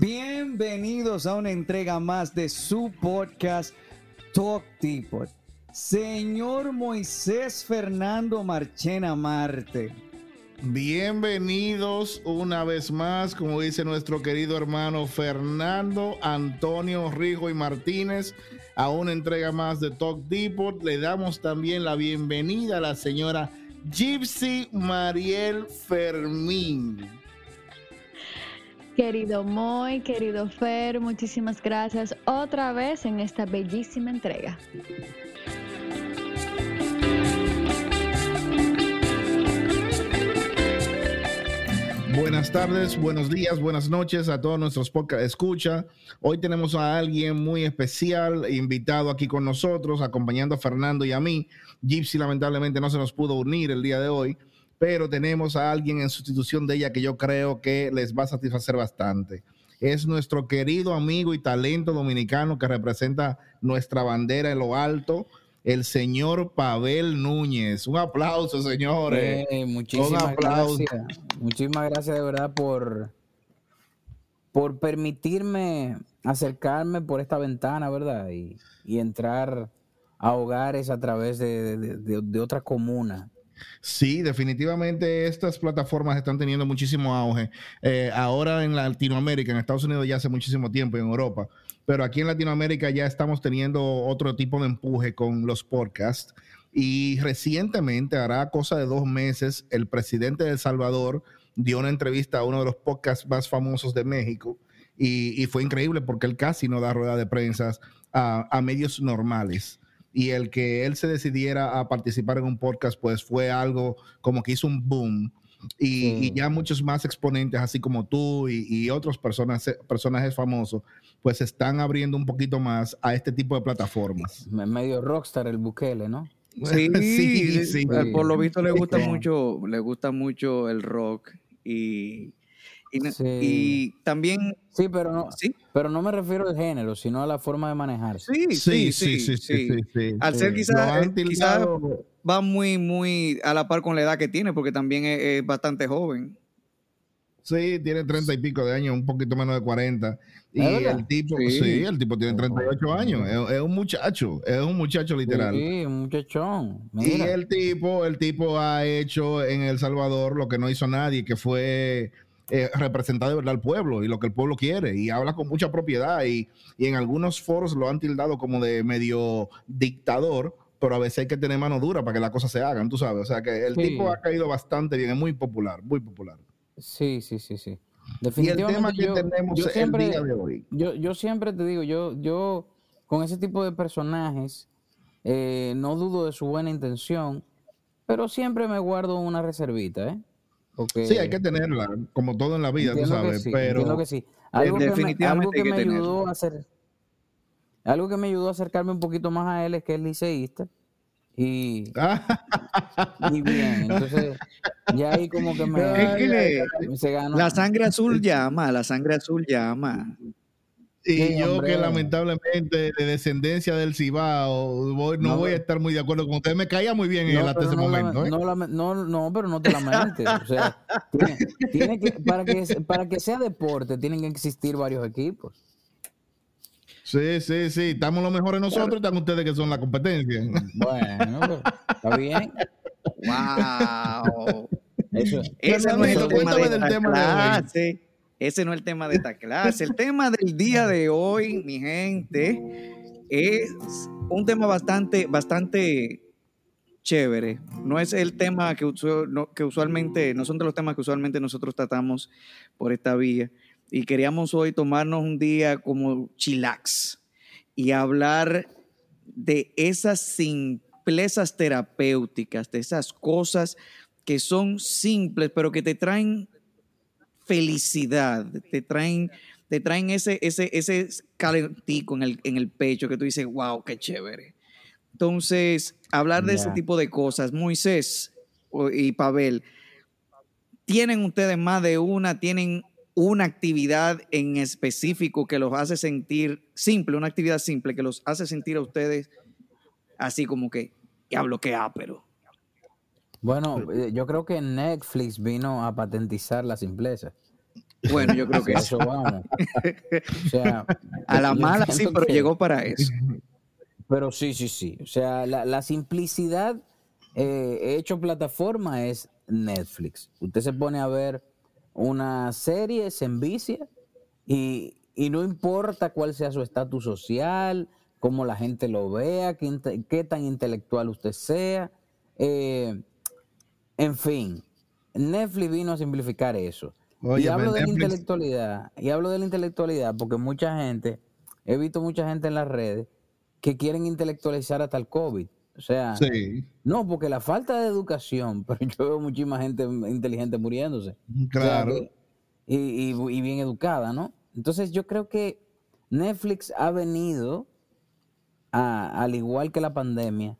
Bienvenidos a una entrega más de su podcast Talk Depot. Señor Moisés Fernando Marchena Marte. Bienvenidos una vez más, como dice nuestro querido hermano Fernando Antonio Rijo y Martínez, a una entrega más de Talk Depot. Le damos también la bienvenida a la señora Gypsy Mariel Fermín. Querido Moy, querido Fer, muchísimas gracias otra vez en esta bellísima entrega. Buenas tardes, buenos días, buenas noches a todos nuestros podcast escucha. Hoy tenemos a alguien muy especial invitado aquí con nosotros, acompañando a Fernando y a mí. Gypsy lamentablemente no se nos pudo unir el día de hoy, pero tenemos a alguien en sustitución de ella que yo creo que les va a satisfacer bastante. Es nuestro querido amigo y talento dominicano que representa nuestra bandera en lo alto, el señor Pavel Núñez. Un aplauso, señores. muchísimas gracias. Muchísimas gracias de verdad por, por permitirme acercarme por esta ventana, ¿verdad? Y, entrar a hogares a través de, de otra comuna. Sí, definitivamente estas plataformas están teniendo muchísimo auge. Eh, ahora en Latinoamérica, en Estados Unidos ya hace muchísimo tiempo, en Europa, pero aquí en Latinoamérica ya estamos teniendo otro tipo de empuje con los podcasts. Y recientemente, hará cosa de dos meses, el presidente de El Salvador dio una entrevista a uno de los podcasts más famosos de México. Y, fue increíble porque él casi no da rueda de prensa a medios normales y el que él se decidiera a participar en un podcast, pues fue algo como que hizo un boom. Y, ya muchos más exponentes, así como tú y, otros personas, personajes famosos, pues están abriendo un poquito más a este tipo de plataformas. Medio rockstar el Bukele, ¿no? Sí, sí, sí. Por lo visto le gusta mucho, le gusta mucho el rock y y, también... Sí, pero no, ¿sí? pero no me refiero al género, sino a la forma de manejarse. Sí, sí, sí, sí. sí, al ser quizás quizá va muy, muy a la par con la edad que tiene, porque también es, bastante joven. Sí, tiene treinta y pico de años, un poquito menos de 40. Y el tipo, sí. el tipo tiene 38 años. Es, un muchacho, es un muchacho literal. Sí, un muchachón. Y el tipo, el tipo ha hecho en El Salvador lo que no hizo nadie, que fue eh, representar de verdad al pueblo y lo que el pueblo quiere y habla con mucha propiedad y, en algunos foros lo han tildado como de medio dictador, pero a veces hay que tener mano dura para que las cosas se hagan, tú sabes. O sea que el tipo ha caído bastante bien, es muy popular, muy popular. Sí, sí, sí, sí. Definitivamente, y el tema que tenemos siempre, el día de hoy. Yo, yo siempre te digo, yo, yo con ese tipo de personajes eh, no dudo de su buena intención, pero siempre me guardo una reservita, ¿eh? Sí, hay que tenerla, como todo en la vida, tú sabes. pero que sí. Algo definitivamente que me, ayudó a hacer, algo que me ayudó a acercarme un poquito más a él es que es liceísta. Y, y bien, entonces ya ahí como que me, se ganó. La sangre azul llama, la sangre azul llama. Y yo que lamentablemente de descendencia del Cibao, no, voy a estar muy de acuerdo con usted. Me caía muy bien en él hasta ese momento. ¿eh? No, no, pero no te lamentes. o sea, tiene, que, para, que, para que sea deporte tienen que existir varios equipos. Sí, sí, sí. Estamos los mejores nosotros y están ustedes que son la competencia. Bueno, pues, está bien. ¡Wow! Eso. Ese no es el tema, del tema de hoy. Ese no es el tema de esta clase. El tema del día de hoy, mi gente, es un tema bastante, bastante chévere. No es el tema que, que usualmente, no son de los temas que usualmente nosotros tratamos por esta vía. Y queríamos hoy tomarnos un día como chilax y hablar de esas simplezas terapéuticas, de esas cosas que son simples, pero que te traen felicidad, te traen, te traen ese, ese, ese calentico en el, en el pecho que tú dices, wow, qué chévere. Entonces, hablar de ese tipo de cosas, Moisés y Pavel, ¿tienen ustedes más de una, tienen una actividad en específico que los hace sentir simple, una actividad simple que los hace sentir a ustedes así como que, hablo que pero bueno, eh, yo creo que Netflix vino a patentizar la simpleza. Bueno, yo creo que eso vamos. O sea, a la mala sí, pero llegó para eso. Pero sí, sí, sí. O sea, la, simplicidad eh, hecho plataforma es Netflix. Usted se pone a ver una serie, se envicia y, y no importa cuál sea su estatus social, cómo la gente lo vea, qué, qué tan intelectual usted sea. Eh, en fin, Netflix vino a simplificar eso. y hablo de la intelectualidad, y hablo de la intelectualidad porque mucha gente, he visto mucha gente en las redes que quieren intelectualizar hasta el COVID. O sea, no, porque la falta de educación, pero yo veo muchísima gente inteligente muriéndose. Claro. y, bien educada, ¿no? Entonces yo creo que Netflix ha venido, al igual que la pandemia,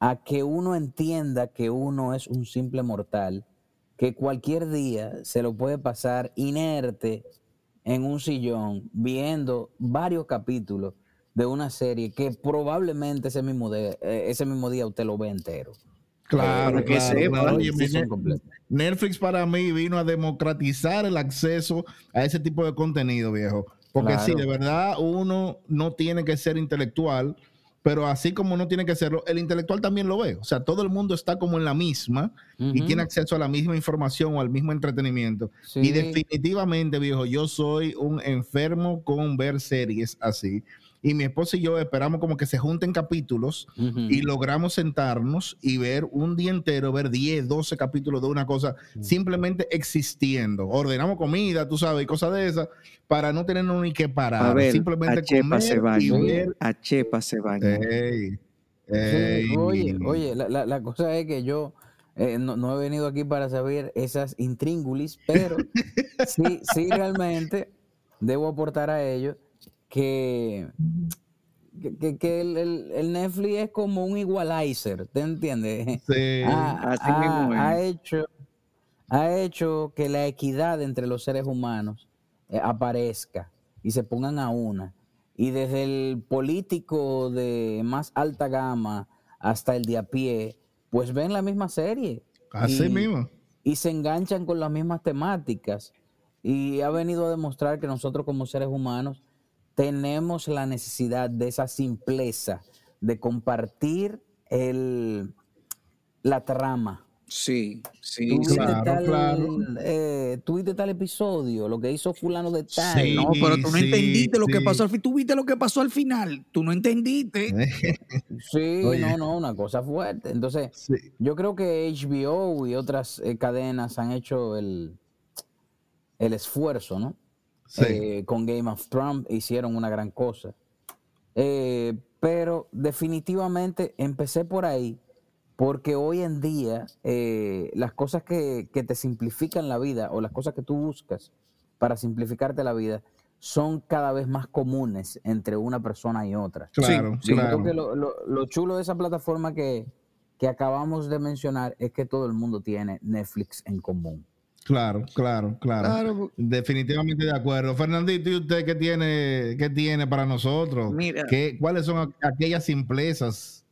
a que uno entienda que uno es un simple mortal, que cualquier día se lo puede pasar inerte en un sillón viendo varios capítulos de una serie que probablemente ese mismo, de, eh, ese mismo día usted lo ve entero. Claro, que claro, Netflix para mí vino a democratizar el acceso a ese tipo de contenido, viejo. Porque si de verdad uno no tiene que ser intelectual pero así como no tiene que serlo, el intelectual también lo ve. O sea, todo el mundo está como en la misma y tiene acceso a la misma información o al mismo entretenimiento. Y definitivamente, viejo, yo soy un enfermo con ver series así y mi esposa y yo esperamos como que se junten capítulos y logramos sentarnos y ver un día entero, ver 10, 12 capítulos de una cosa simplemente existiendo. Ordenamos comida, tú sabes, y cosas de esas, para no tener ni que parar. simplemente comer se y ver. A Chepa se baña. oye, oye, la, la, cosa es que yo... Eh, no, he venido aquí para saber esas intríngulis, pero sí, sí realmente debo aportar a ellos que, que, el, Netflix es como un igualizer, ¿te entiendes? Sí, ha, así mismo ha, hecho, ha hecho que la equidad entre los seres humanos eh, aparezca y se pongan a una. Y desde el político de más alta gama hasta el de a pie, pues ven la misma serie. Así mismo. Y se enganchan con las mismas temáticas. Y ha venido a demostrar que nosotros como seres humanos tenemos la necesidad de esa simpleza, de compartir el, la trama. Sí, sí, ¿Tú claro, tal, claro. Eh, tal episodio, lo que hizo fulano de tal. Sí, no, pero tú no entendiste lo que pasó al final. Tú viste lo que pasó al final. Tú no entendiste. sí, no, no, una cosa fuerte. Entonces, yo creo que HBO y otras eh, cadenas han hecho el, el esfuerzo, ¿no? Eh, con Game of Thrones hicieron una gran cosa. Eh, pero definitivamente empecé por ahí, porque hoy en día eh, las cosas que, te simplifican la vida o las cosas que tú buscas para simplificarte la vida son cada vez más comunes entre una persona y otra. Claro, claro. que lo, chulo de esa plataforma que, que acabamos de mencionar es que todo el mundo tiene Netflix en común. Claro, claro, claro, Definitivamente de acuerdo. Fernandito, ¿y usted qué tiene, qué tiene para nosotros? Mira, ¿Qué, ¿Cuáles son aquellas simplezas?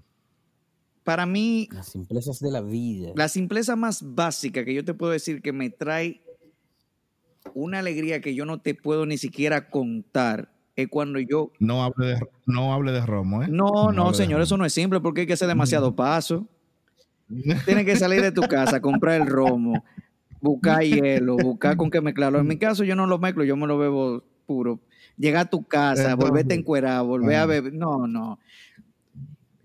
Para mí... Las simplezas de la vida. La simpleza más básica que yo te puedo decir que me trae una alegría que yo no te puedo ni siquiera contar es cuando yo... No hable de, no hable de romo, ¿eh? No, no, señor, eso no es simple porque hay que hacer demasiado paso. Tienes que salir de tu casa, comprar el romo, buscar hielo, buscar con qué mezclarlo. En mi caso yo no lo mezclo, yo me lo bebo puro. Llegar a tu casa, volverte a encuerar, volver a beber. No, no.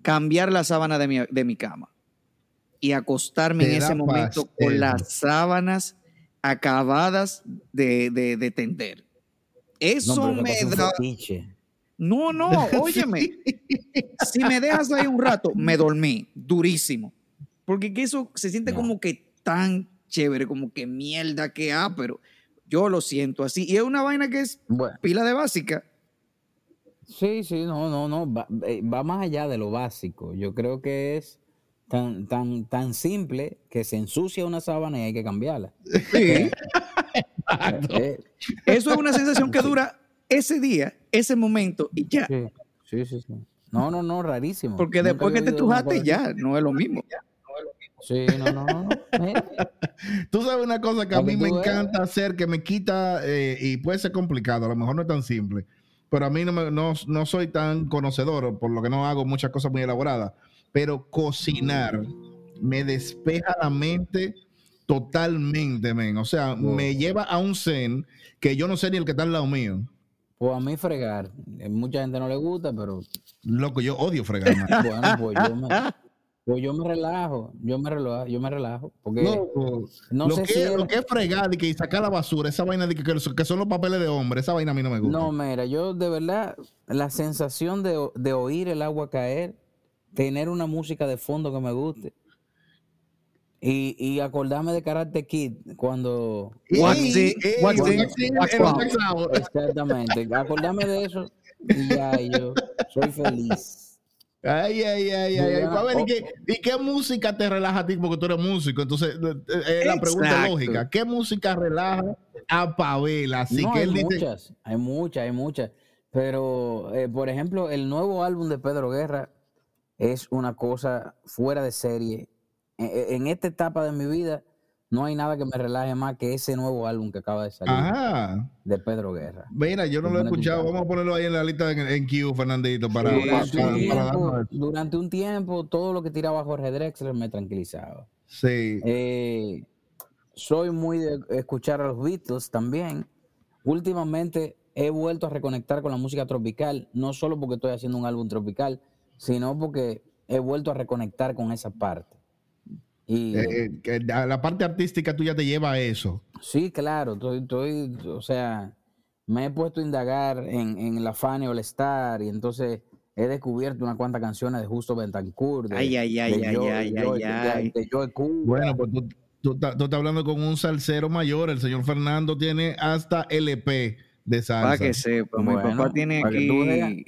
Cambiar la sábana de mi, de mi cama y acostarme en ese momento con las sábanas acabadas de, de, tender. Eso me da... No, no, óyeme. si me dejas ahí un rato, me dormí durísimo. Porque eso se siente como que tan chévere, como que mierda que ha, pero yo lo siento así. Y es una vaina que es pila de básica. Sí, sí, no, no, no, eh, va, más allá de lo básico. Yo creo que es tan, tan, tan simple que se ensucia una sábana y hay que cambiarla. Sí. Eh, Eso es una sensación que dura ese día, ese momento y ya. Sí, sí, sí. No, no, no, rarísimo. Porque después que te trujaste ya, no es lo mismo. Sí, no, no, no. Tú sabes una cosa que a mí me encanta hacer, que me quita, eh, y puede ser complicado, a lo mejor no es tan simple, pero a mí no, me, no, no soy tan conocedor, por lo que no hago muchas cosas muy elaboradas, pero cocinar me despeja la mente totalmente, men. O sea, me lleva a un zen que yo no sé ni el que está al lado mío. Pues a mí fregar. Eh, mucha gente no le gusta, pero. Loco, yo odio fregar. bueno, pues yo me, pues yo me relajo. Yo me relajo. Yo me relajo. Porque no, lo, sé que, si lo que es fregar y que sacar la basura, esa vaina de que, que, son los papeles de hombre, esa vaina a mí no me gusta. No, mira, yo de verdad, la sensación de, de oír el agua caer, tener una música de fondo que me guste y, y acordarme de Karate Kid cuando. Exactamente. Acordarme de eso y ya yo soy feliz. Ay, ay, ay, ay. ¿y, qué, ¿y, qué, música te relaja a ti? Porque tú eres músico. Entonces, es eh, eh, la pregunta lógica. ¿Qué música relaja a Pavel? Así que hay muchas, hay muchas, hay muchas. Pero, eh, por ejemplo, el nuevo álbum de Pedro Guerra es una cosa fuera de serie en, esta etapa de mi vida, no hay nada que me relaje más que ese nuevo álbum que acaba de salir de Pedro Guerra. Mira, yo no lo he escuchado. Vamos a ponerlo ahí en la lista en, Q, Fernandito, para, durante, un tiempo, todo lo que tiraba Jorge Drexler me tranquilizaba. Sí. Eh, soy muy de escuchar a los Beatles también. Últimamente he vuelto a reconectar con la música tropical, no solo porque estoy haciendo un álbum tropical, sino porque he vuelto a reconectar con esa parte. Y, eh, eh, la parte artística tuya te lleva a eso. Sí, claro. Estoy, o sea, me he puesto a indagar en, en la Fanny All Star y entonces he descubierto unas cuantas canciones de Justo Bentancur. De, ay, ay, ay, ay, ay, ay, Bueno, pues tú, tú, estás hablando con un salsero mayor. El señor Fernando tiene hasta LP de salsa. Para que sepa, mi papá tiene aquí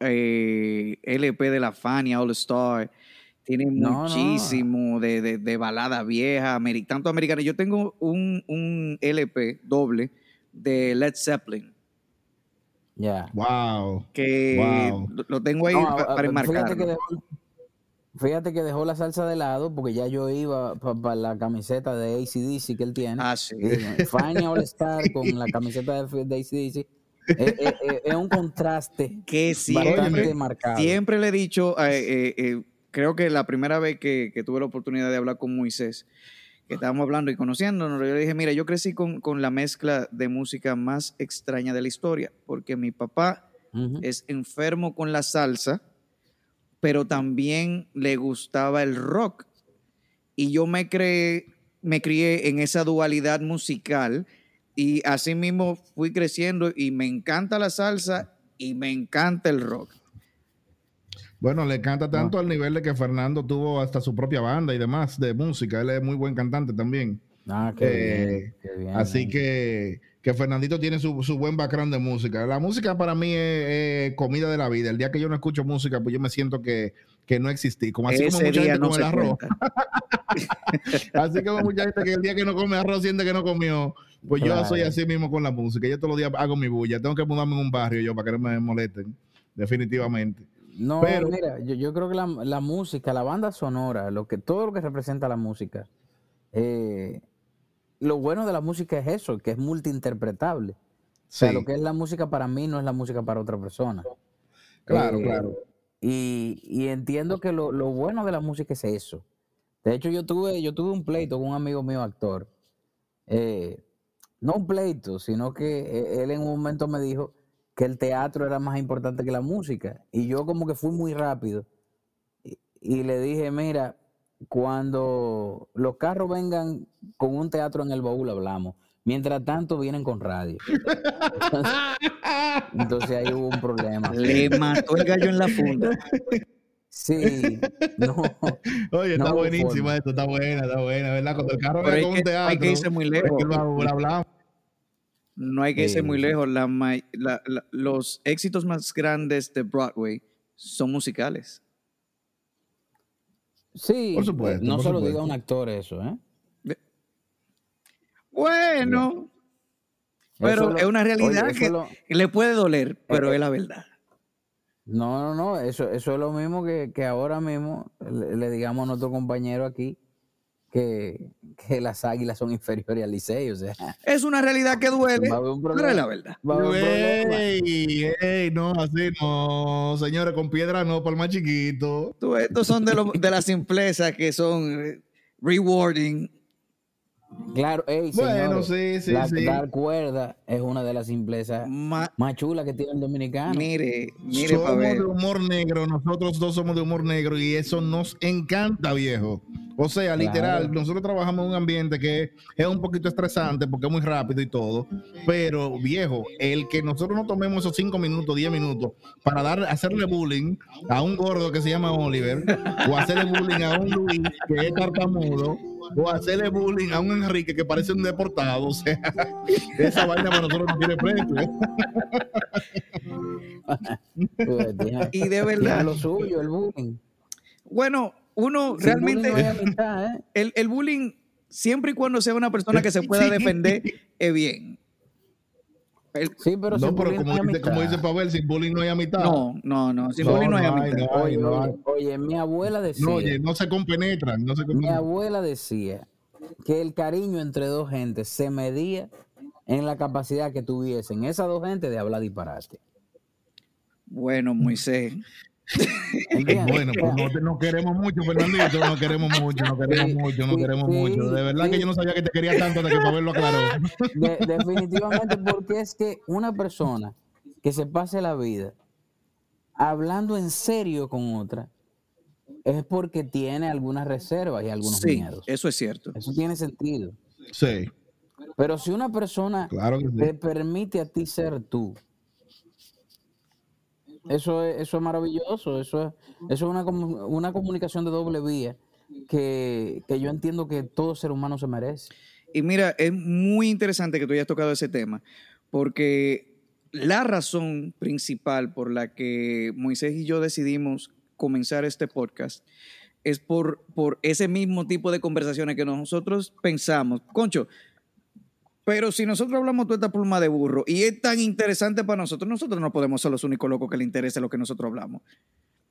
eh, LP de la Fanny All Star tiene muchísimo De, de, balada vieja, tanto americana. Yo tengo un, un LP doble de Led Zeppelin. Ya. Wow. Que lo tengo ahí para enmarcar. Fíjate, que dejó la salsa de lado porque ya yo iba para la camiseta de ACDC que él tiene. Ah, sí. Fania All Star con la camiseta de, de ACDC. Es, un contraste que siempre, marcado. Siempre le he dicho, eh, eh, creo que la primera vez que, tuve la oportunidad de hablar con Moisés, que estábamos hablando y conociéndonos, yo le dije, mira, yo crecí con, la mezcla de música más extraña de la historia, porque mi papá es enfermo con la salsa, pero también le gustaba el rock. Y yo me, creé, me crié en esa dualidad musical y así mismo fui creciendo y me encanta la salsa y me encanta el rock. Bueno, le canta tanto al nivel de que Fernando tuvo hasta su propia banda y demás de música. Él es muy buen cantante también. Ah, qué, bien, eh, Así que, que Fernandito tiene su, buen background de música. La música para mí es, comida de la vida. El día que yo no escucho música, pues yo me siento que, no existí. Como así como mucha gente come el arroz. así como mucha gente que el día que no come arroz siente que no comió. Pues yo soy así mismo con la música. Yo todos los días hago mi bulla. Tengo que mudarme en un barrio yo para que no me molesten. Definitivamente. No, mira, yo, creo que la, música, la banda sonora, lo que, todo lo que representa la música, eh, lo bueno de la música es eso, que es multiinterpretable. O sea, lo que es la música para mí no es la música para otra persona. Claro, eh, claro. Y, entiendo que lo, bueno de la música es eso. De hecho, yo tuve, yo tuve un pleito con un amigo mío actor. Eh, no un pleito, sino que él en un momento me dijo, que el teatro era más importante que la música. Y yo como que fui muy rápido. Y, le dije, mira, cuando los carros vengan con un teatro en el baúl hablamos. Mientras tanto vienen con radio. Entonces, ahí hubo un problema. Le mató el gallo en la funda. Sí, no. Oye, está buenísimo esto, está buena, está buena, ¿verdad? Cuando el carro venga con un teatro. Hay que irse muy lejos. hablamos. No hay que irse muy lejos. los éxitos más grandes de Broadway son musicales. Sí, por supuesto, no solo diga un actor eso, ¿eh? Bueno, pero es una realidad que le puede doler, pero eh, es la verdad. No, no, no, eso, eso es lo mismo que, ahora mismo le, digamos a nuestro compañero aquí que, que las águilas son inferiores al Licey. O sea, es una realidad que duele, pero es la verdad. Ey, ey, no, así no, señores, con piedra no, para el más chiquito. Tú, estos son de, lo- de las simplezas que son eh, rewarding. Claro, ey, Bueno, señores, sí, sí, la, sí. dar cuerda es una de las simplezas Ma- más chulas que tiene el dominicano. mire, mire, somos de humor negro, nosotros dos somos de humor negro y eso nos encanta, viejo. O sea, literal, Claro. nosotros trabajamos en un ambiente que es un poquito estresante porque es muy rápido y todo, pero viejo, el que nosotros no tomemos esos cinco minutos, diez minutos para dar, hacerle bullying a un gordo que se llama Oliver, o hacerle bullying a un Luis que es tartamudo, o hacerle bullying a un Enrique que parece un deportado, o sea, esa vaina para nosotros no tiene precio. ¿eh? Pues, Y de verdad, lo suyo, el bullying. bueno, uno realmente, bullying no ¿eh? el, el bullying, siempre y cuando sea una persona que se pueda defender, es bien. El- Sí, pero No, pero bullying como no dice, como dice. Pavel, sin bullying no hay amistad. no, no, no, sin No, bullying no hay no hay, amistad. Oye, oye, oye, mi abuela decía, No, oye, no se compenetran, no se mi compenetran. abuela decía que el cariño entre dos gentes se medía en la capacidad que tuviesen esas dos gentes de hablar disparate. Bueno, Moisés. Bueno, pues no, te- no queremos mucho, Fernandito, no queremos mucho, no queremos mucho, no queremos sí, mucho. De verdad que yo no sabía que te quería tanto hasta que Pavel lo aclaró. De- definitivamente porque es que una persona que se pase la vida hablando en serio con otra es porque tiene algunas reservas y algunos sí, miedos. eso es cierto. Eso tiene sentido. Sí, Pero si una persona claro te permite a ti ser tú, eso es, eso es maravilloso. Eso es, eso es una, una comunicación de doble vía que, que yo entiendo que todo ser humano se merece. Y mira, es muy interesante que tú hayas tocado ese tema, porque la razón principal por la que Moisés y yo decidimos comenzar este podcast es por, por ese mismo tipo de conversaciones que nosotros pensamos. Concho, pero si nosotros hablamos toda esta pluma de burro y es tan interesante para nosotros, nosotros no podemos ser los únicos locos que le interese lo que nosotros hablamos.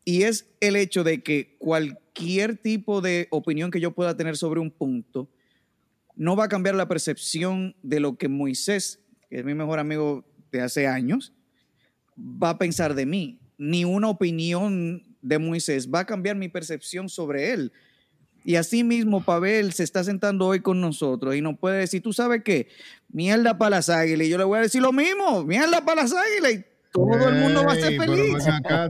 Y es el hecho de que cualquier tipo de opinión que yo pueda tener sobre un punto, no va a cambiar la percepción de lo que Moisés, que es mi mejor amigo de hace años, va a pensar de mí. Ni una opinión de Moisés va a cambiar mi percepción sobre él. Y así mismo Pavel se está sentando hoy con nosotros y nos puede decir, tú sabes qué, mierda para las águilas. Y yo le voy a decir lo mismo, mierda para las águilas. Y todo el mundo va a ser pero feliz. acá.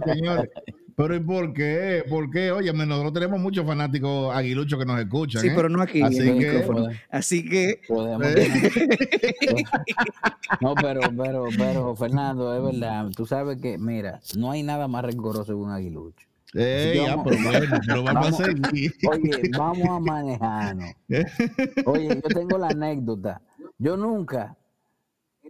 Pero ¿y por qué? ¿Por qué? Oye, nosotros tenemos muchos fanáticos aguiluchos que nos escuchan. Sí, ¿eh? pero no aquí Así en el que- micrófono. Así que Podemos Eh. No, pero, pero, pero, Fernando, es verdad. Tú sabes que, mira, no hay nada más rencoroso que un aguilucho. Ey, ya, Vamos- pero bueno, vamos, vamos- a seguir. Oye, vamos a manejarnos. Oye, yo tengo la anécdota. Yo nunca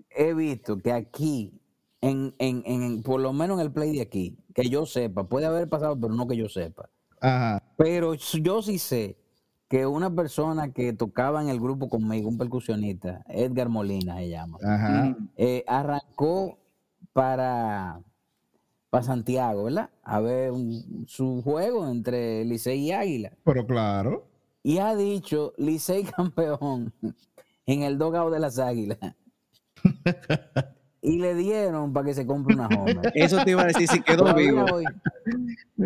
he visto que aquí, en, en, en, por lo menos en el play de aquí, que yo sepa, puede haber pasado, pero no que yo sepa. Ajá. Pero yo sí sé que una persona que tocaba en el grupo conmigo, un percusionista, Edgar Molina se llama, Ajá. eh, arrancó para, para Santiago, ¿verdad? A ver un- su juego entre Licey y Águila. Pero claro. Y ha dicho Licey campeón en el dogado de las Águilas. y le dieron para que se compre una Homer. eso te iba a decir si quedó Todavía vivo. hoy-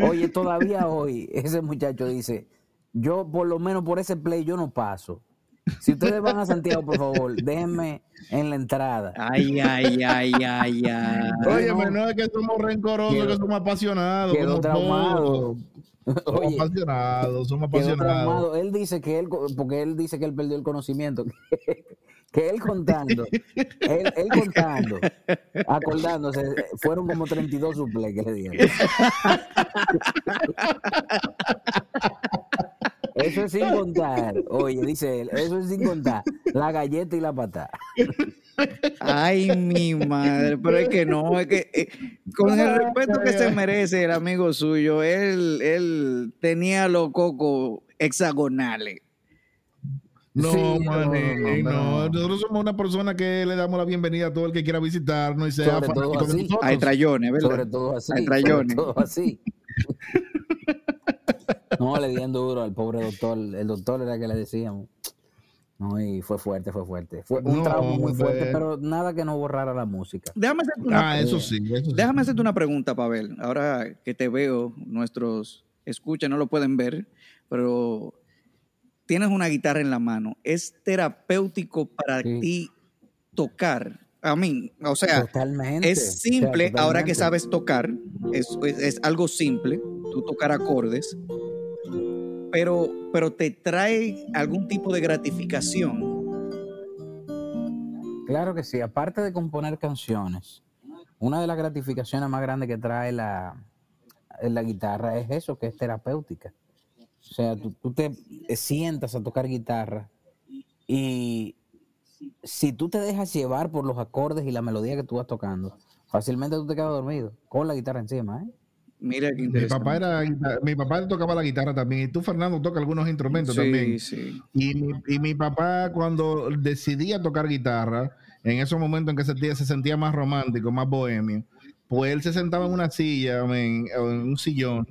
oye, todavía hoy ese muchacho dice, yo por lo menos por ese play yo no paso. Si ustedes van a Santiago, por favor, déjenme en la entrada. Ay, ay, ay, ay, ay. Oye, no. no es que somos rencorosos, Quedó- que somos apasionados. Quedó traumado. Somos Oye, apasionados, somos apasionados. Él dice que él, porque él dice que él perdió el conocimiento, que, que él contando, él, él contando, acordándose, fueron como 32 suplés que le dieron. Eso es sin contar, oye, dice él, eso es sin contar la galleta y la patada. Ay, mi madre, pero es que no, es que eh, con el respeto que se merece el amigo suyo, él, él tenía los cocos hexagonales. No, Sí, mané, no, no, no, no. Nosotros somos una persona que le damos la bienvenida a todo el que quiera visitarnos y sea Sobre todo fanático de así. nosotros. Hay trayones, ¿verdad? Sobre todo así. Hay Sobre trayones. todo así. No, le dieron duro al pobre doctor. El doctor era que le decíamos. No, y fue fuerte, fue fuerte. Fue un trabajo muy fuerte, pero nada que no borrara la música. Déjame hacerte una, ah, eso sí, déjame hacerte una pregunta, Pavel. Ahora que te veo, nuestros escuchan, no lo pueden ver, pero tienes una guitarra en la mano. ¿Es terapéutico para ti tocar? A mí, o sea, es simple, ahora que sabes tocar, es, es, algo simple, tú tocar acordes, pero, pero te trae algún tipo de gratificación. Claro que sí, aparte de componer canciones, una de las gratificaciones más grandes que trae la, la guitarra es eso, que es terapéutica. O sea, tú, tú te sientas a tocar guitarra y si tú te dejas llevar por los acordes y la melodía que tú vas tocando, fácilmente tú te quedas dormido con la guitarra encima, ¿eh? Mira qué mi papá era mi papá tocaba la guitarra también y tú Fernando toca algunos instrumentos también. Sí. Y, mi, y mi papá cuando decidía tocar guitarra, en esos momentos en que se, se sentía más romántico, más bohemio, pues él se sentaba en una silla, en un sillón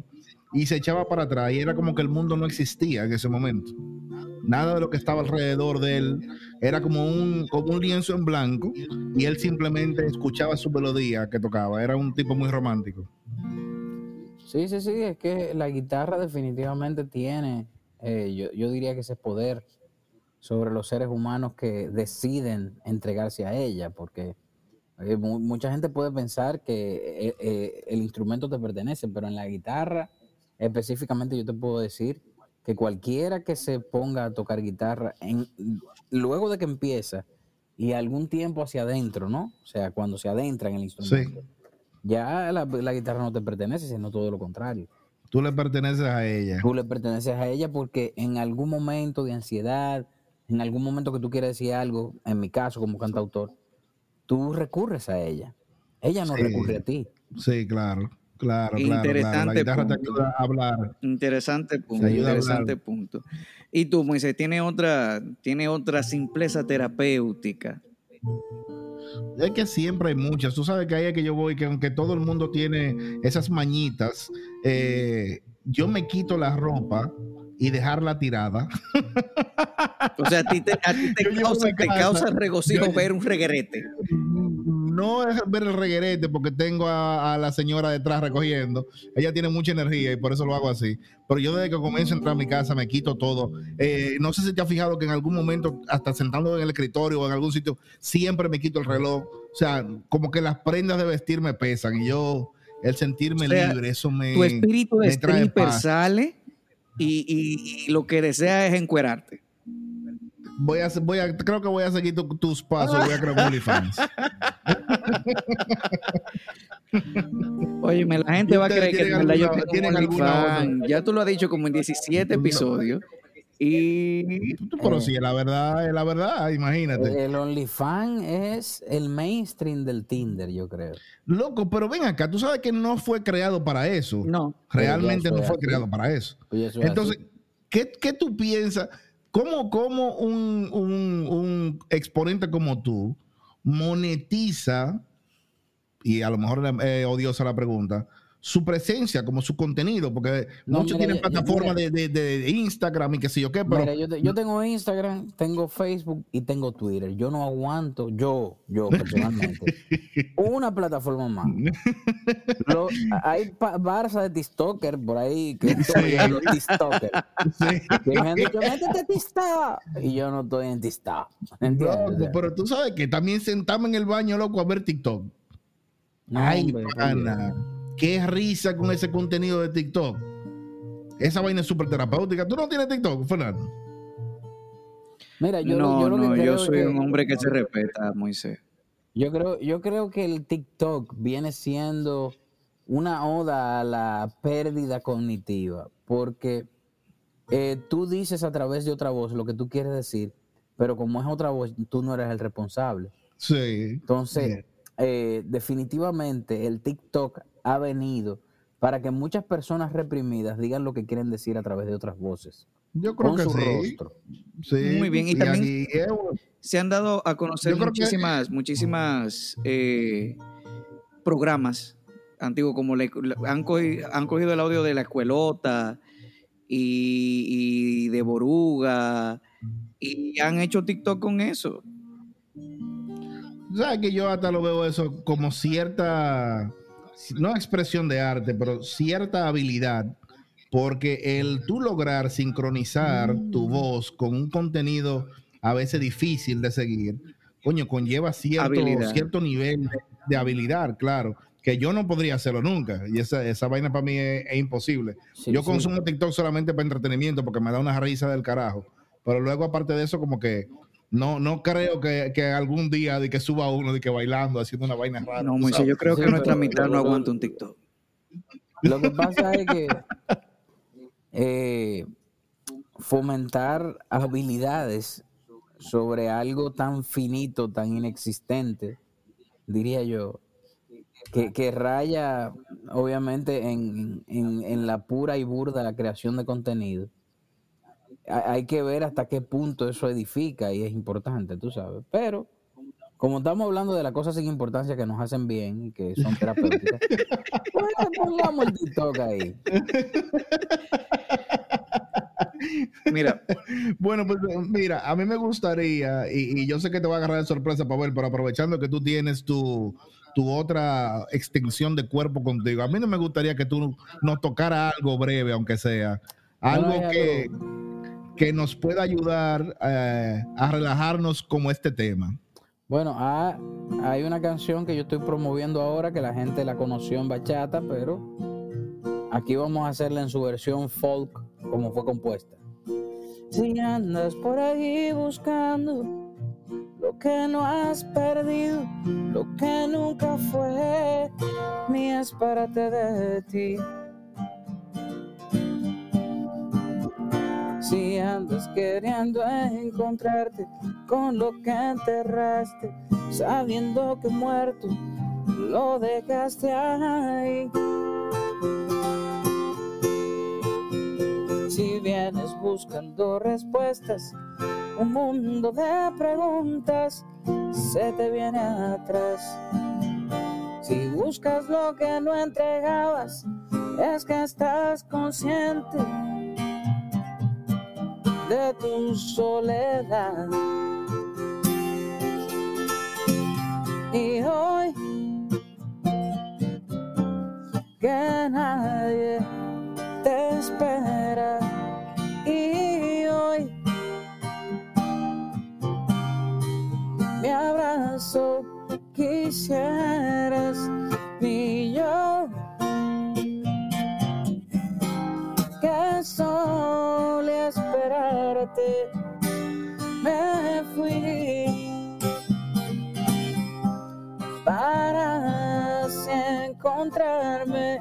y se echaba para atrás y era como que el mundo no existía en ese momento nada de lo que estaba alrededor de él era como un, como un lienzo en blanco y él simplemente escuchaba su melodía que tocaba. Era un tipo muy romántico. Sí, sí, sí, es que la guitarra definitivamente tiene, eh, yo, yo, diría que ese poder sobre los seres humanos que deciden entregarse a ella, porque eh, mucha gente puede pensar que eh, el instrumento te pertenece, pero en la guitarra específicamente yo te puedo decir que cualquiera que se ponga a tocar guitarra, en, luego de que empieza y algún tiempo hacia adentro, ¿no? O sea, cuando se adentra en el instrumento, ya la, guitarra no te pertenece, sino todo lo contrario. Tú le perteneces a ella. Tú le perteneces a ella porque en algún momento de ansiedad, en algún momento que tú quieres decir algo, en mi caso como cantautor, tú recurres a ella. Ella no recurre a ti. Sí, claro. Claro, interesante claro. La punto. a hablar. Interesante punto. Interesante punto. Y tú, Moisés, tiene otra, tiene otra simpleza terapéutica. Es que siempre hay muchas. Tú sabes que ahí es que yo voy, que aunque todo el mundo tiene esas mañitas, eh, yo me quito la ropa y dejarla tirada. O sea, a ti te, causa, regocijo ver un reguerete no es ver el reguerete porque tengo a, la señora detrás recogiendo. Ella tiene mucha energía y por eso lo hago así. Pero yo desde que comienzo a entrar a mi casa me quito todo. Eh, no sé si te has fijado que en algún momento, hasta sentando en el escritorio o en algún sitio, siempre me quito el reloj. O sea, como que las prendas de vestir me pesan y yo, el sentirme libre, eso me. Tu espíritu de stripper sale y, y lo que desea es encuerarte voy a, voy a, creo que voy a seguir tus pasos, voy a crear OnlyFans. Oye, la gente va a creer que alguna, yo tengo Ya tú lo has dicho como en 17 episodios. Y. Pero sí, la verdad, la verdad, imagínate. El OnlyFans es el mainstream del Tinder, yo creo. Loco, pero ven acá, tú sabes que no fue creado para eso. No. Realmente no fue creado para eso. Entonces, ¿qué, ¿qué tú piensas? ¿Cómo, un, exponente como tú monetiza, y a lo mejor es odiosa la pregunta, su presencia, como su contenido, porque muchos tienen plataformas de, Instagram y qué sé yo qué, pero... yo, tengo Instagram, tengo Facebook y tengo Twitter. Yo no aguanto, yo, yo personalmente, una plataforma más. hay Barça de TikToker por ahí que sí. los TikTokers. Que me han dicho, métete TikTok. Y yo no estoy en TikTok. pero tú sabes que también sentamos en el baño, loco, a ver TikTok. Ay, pana qué risa con ese contenido de TikTok. Esa vaina es súper terapéutica. ¿Tú no tienes TikTok, Fernando? Mira, yo, no, no, yo soy un hombre que se respeta, Moisés. Yo creo, yo creo que el TikTok viene siendo una oda a la pérdida cognitiva, porque eh, tú dices a través de otra voz lo que tú quieres decir, pero como es otra voz, tú no eres el responsable. Sí. Entonces, eh, definitivamente el TikTok ha venido para que muchas personas reprimidas digan lo que quieren decir a través de otras voces. Yo creo que sí. sí. Muy bien. Y, también se han dado a conocer muchísimas, muchísimas eh, programas antiguos, como le, han, cogido, han cogido el audio de la escuelota y, de Boruga y han hecho TikTok con eso. ¿Sabes que yo hasta lo veo eso como cierta, no expresión de arte, pero cierta habilidad? Porque el tú lograr sincronizar tu voz con un contenido a veces difícil de seguir, coño, conlleva cierto, cierto nivel de, habilidad, claro, que yo no podría hacerlo nunca. Y esa, esa vaina para mí es, imposible. yo consumo TikTok solamente para entretenimiento porque me da una risa del carajo. Pero luego, aparte de eso, como que no, no creo que, algún día de que suba uno de que bailando, haciendo una vaina rara. No, yo creo que nuestra mitad no aguanta un TikTok. Lo que pasa es que eh, fomentar habilidades sobre algo tan finito, tan inexistente, diría yo, que, raya obviamente en, en, la pura y burda la creación de contenido. Hay que ver hasta qué punto eso edifica y es importante, tú sabes. Pero como estamos hablando de las cosas sin importancia que nos hacen bien y que son terapéuticas, pues pongamos el TikTok ahí. Mira, bueno, pues mira, a mí me gustaría, y, yo sé que te va a agarrar de sorpresa, Pavel, pero aprovechando que tú tienes tu, tu otra extensión de cuerpo contigo, a mí no me gustaría que tú nos tocara algo breve, aunque sea, algo que, que nos pueda ayudar eh, a relajarnos como este tema. Bueno, ah, hay una canción que yo estoy promoviendo ahora que la gente la conoció en bachata, pero aquí vamos a hacerla en su versión folk como fue compuesta. Si andas por ahí buscando lo que no has perdido, lo que nunca fue, ni espérate de ti. Si andas queriendo encontrarte con lo que enterraste, sabiendo que muerto lo dejaste ahí. Si vienes buscando respuestas, un mundo de preguntas se te viene atrás. Si buscas lo que no entregabas, es que estás consciente de tu soledad. Y hoy que nadie te espera y hoy mi abrazo quisieras me fui para así encontrarme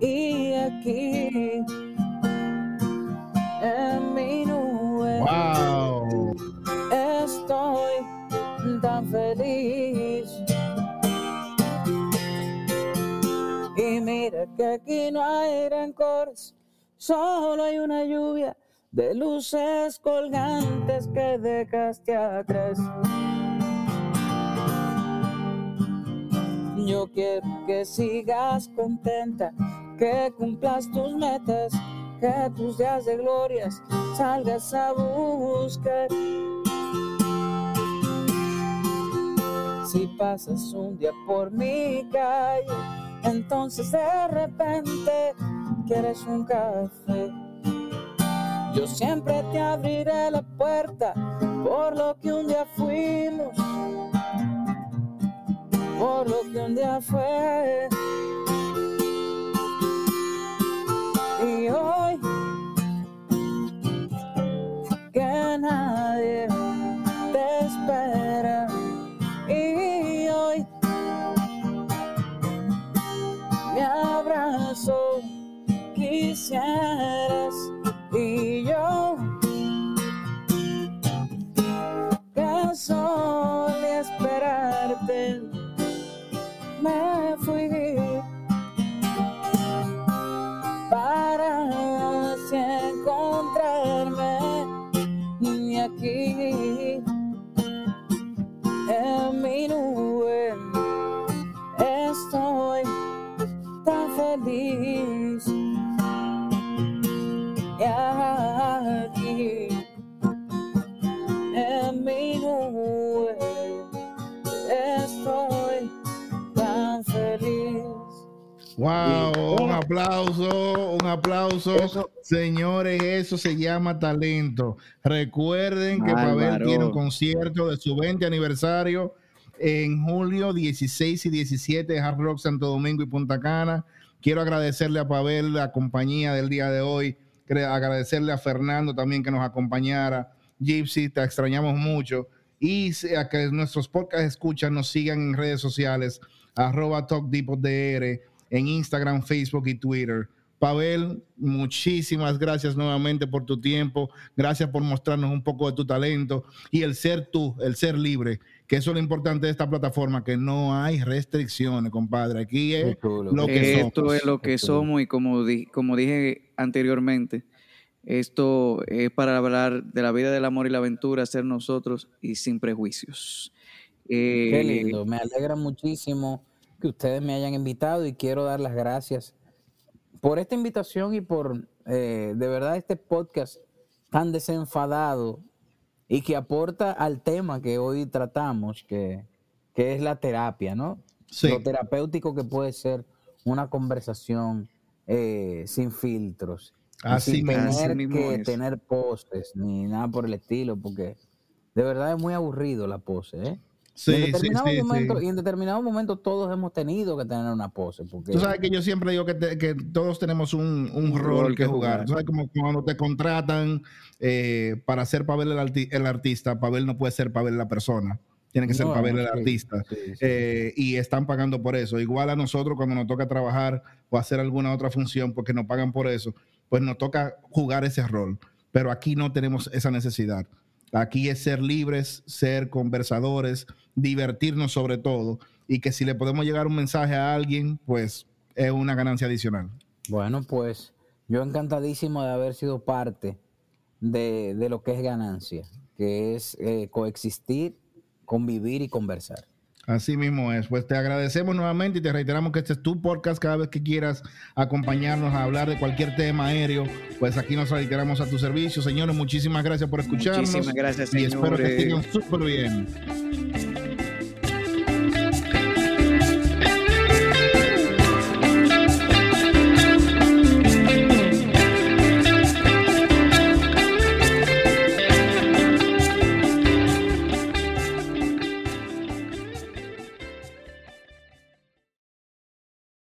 y aquí en mi nube. Estoy tan feliz. Y mira que aquí no hay rencores, solo hay una lluvia de luces colgantes que dejaste atrás. Yo quiero que sigas contenta, que cumplas tus metas que tus días de glorias salgas a buscar. Si pasas un día por mi calle, entonces de repente quieres un café. Yo siempre te abriré la puerta por lo que un día fuimos, por lo que un día fue. Y hoy que nadie te espera. Y hoy mi abrazo quisieras aplauso, aplauso. Señores, eso se llama talento. Recuerden que Pavel tiene un concierto de su 20 aniversario en julio 16 y 17 de Hard Rock Santo Domingo y Punta Cana. Quiero agradecerle a Pavel la compañía del día de hoy, agradecerle a Fernando también que nos acompañara. Gypsy, te extrañamos mucho. Y a que nuestros podcast escuchan, nos sigan en redes sociales, arroba TalkDepotDR en Instagram, Facebook y Twitter. Pavel, muchísimas gracias nuevamente por tu tiempo, gracias por mostrarnos un poco de tu talento y el ser tú, el ser libre, que eso es lo importante de esta plataforma, que no hay restricciones, compadre. Aquí es lo que Esto es lo que somos y como, como dije anteriormente, esto es para hablar de la vida, del amor y la aventura, ser nosotros y sin prejuicios. Qué lindo, me alegra muchísimo que ustedes me hayan invitado y quiero dar las gracias por esta invitación y por eh, de verdad este podcast tan desenfadado y que aporta al tema que hoy tratamos, que, es la terapia, ¿no? Lo terapéutico que puede ser una conversación eh, sin filtros. sin tener que tener poses ni nada por el estilo, porque de verdad es muy aburrido la pose, ¿eh? Sí, y en determinado momento, Y en determinado momento todos hemos tenido que tener una pose. Porque... Tú sabes que yo siempre digo que, que todos tenemos un, un, rol, que jugar. Tú sabes como cuando te contratan eh, para ser Pavel el, el, artista, Pavel no puede ser Pavel la persona. Tiene que ser Pavel el artista. Eh, y están pagando por eso. Igual a nosotros cuando nos toca trabajar o hacer alguna otra función porque nos pagan por eso, pues nos toca jugar ese rol. Pero aquí no tenemos esa necesidad. Aquí es ser libres, ser conversadores, divertirnos sobre todo y que si le podemos llegar un mensaje a alguien, pues es una ganancia adicional. Bueno, pues yo encantadísimo de haber sido parte de, lo que es ganancia, que es eh, coexistir, convivir y conversar. Así mismo es. Pues te agradecemos nuevamente y te reiteramos que este es tu podcast. Cada vez que quieras acompañarnos a hablar de cualquier tema aéreo, pues aquí nos reiteramos a tu servicio. Señores, muchísimas gracias por escucharnos. Muchísimas gracias, Y espero que estén súper bien.